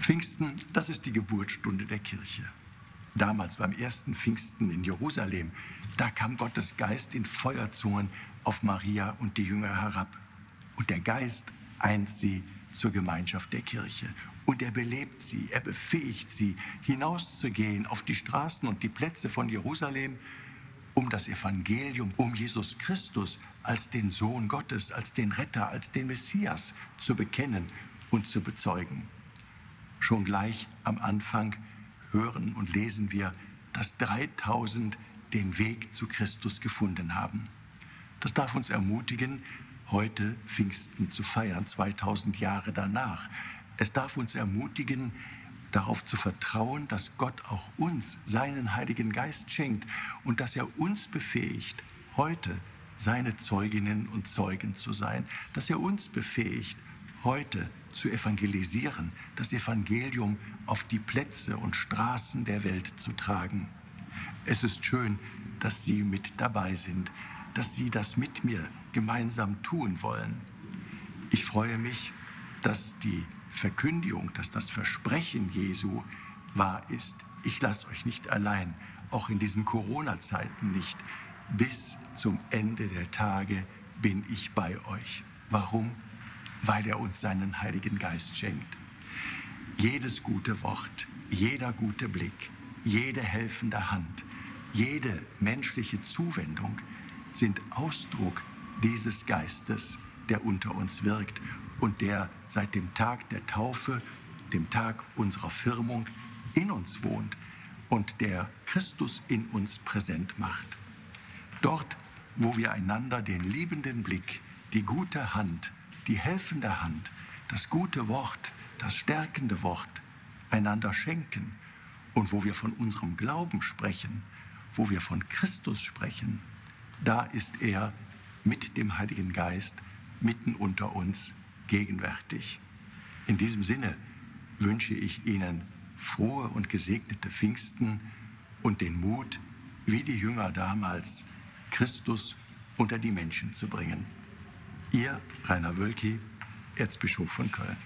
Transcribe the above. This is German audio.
Pfingsten, das ist die Geburtsstunde der Kirche. Damals beim ersten Pfingsten in Jerusalem, da kam Gottes Geist in Feuerzungen auf Maria und die Jünger herab. Und der Geist eint sie zur Gemeinschaft der Kirche. Und er belebt sie, er befähigt sie, hinauszugehen auf die Straßen und die Plätze von Jerusalem, um das Evangelium, um Jesus Christus als den Sohn Gottes, als den Retter, als den Messias zu bekennen und zu bezeugen. Schon gleich am Anfang hören und lesen wir, dass 3000 den Weg zu Christus gefunden haben. Das darf uns ermutigen, heute Pfingsten zu feiern, 2000 Jahre danach. Es darf uns ermutigen, darauf zu vertrauen, dass Gott auch uns seinen Heiligen Geist schenkt und dass er uns befähigt, heute seine Zeuginnen und Zeugen zu sein, dass er uns befähigt, heute zu evangelisieren, das Evangelium auf die Plätze und Straßen der Welt zu tragen. Es ist schön, dass Sie mit dabei sind, dass Sie das mit mir gemeinsam tun wollen. Ich freue mich, dass die Verkündigung, dass das Versprechen Jesu wahr ist. Ich lasse euch nicht allein, auch in diesen Corona-Zeiten nicht. Bis zum Ende der Tage bin ich bei euch. Warum? Weil er uns seinen Heiligen Geist schenkt. Jedes gute Wort, jeder gute Blick, jede helfende Hand, jede menschliche Zuwendung sind Ausdruck dieses Geistes, der unter uns wirkt und der seit dem Tag der Taufe, dem Tag unserer Firmung in uns wohnt und der Christus in uns präsent macht. Dort, wo wir einander den liebenden Blick, die gute Hand, die helfende Hand, das gute Wort, das stärkende Wort einander schenken und wo wir von unserem Glauben sprechen, wo wir von Christus sprechen, da ist er mit dem Heiligen Geist mitten unter uns gegenwärtig. In diesem Sinne wünsche ich Ihnen frohe und gesegnete Pfingsten und den Mut, wie die Jünger damals, Christus unter die Menschen zu bringen. Ihr Rainer Wölki, Erzbischof von Köln.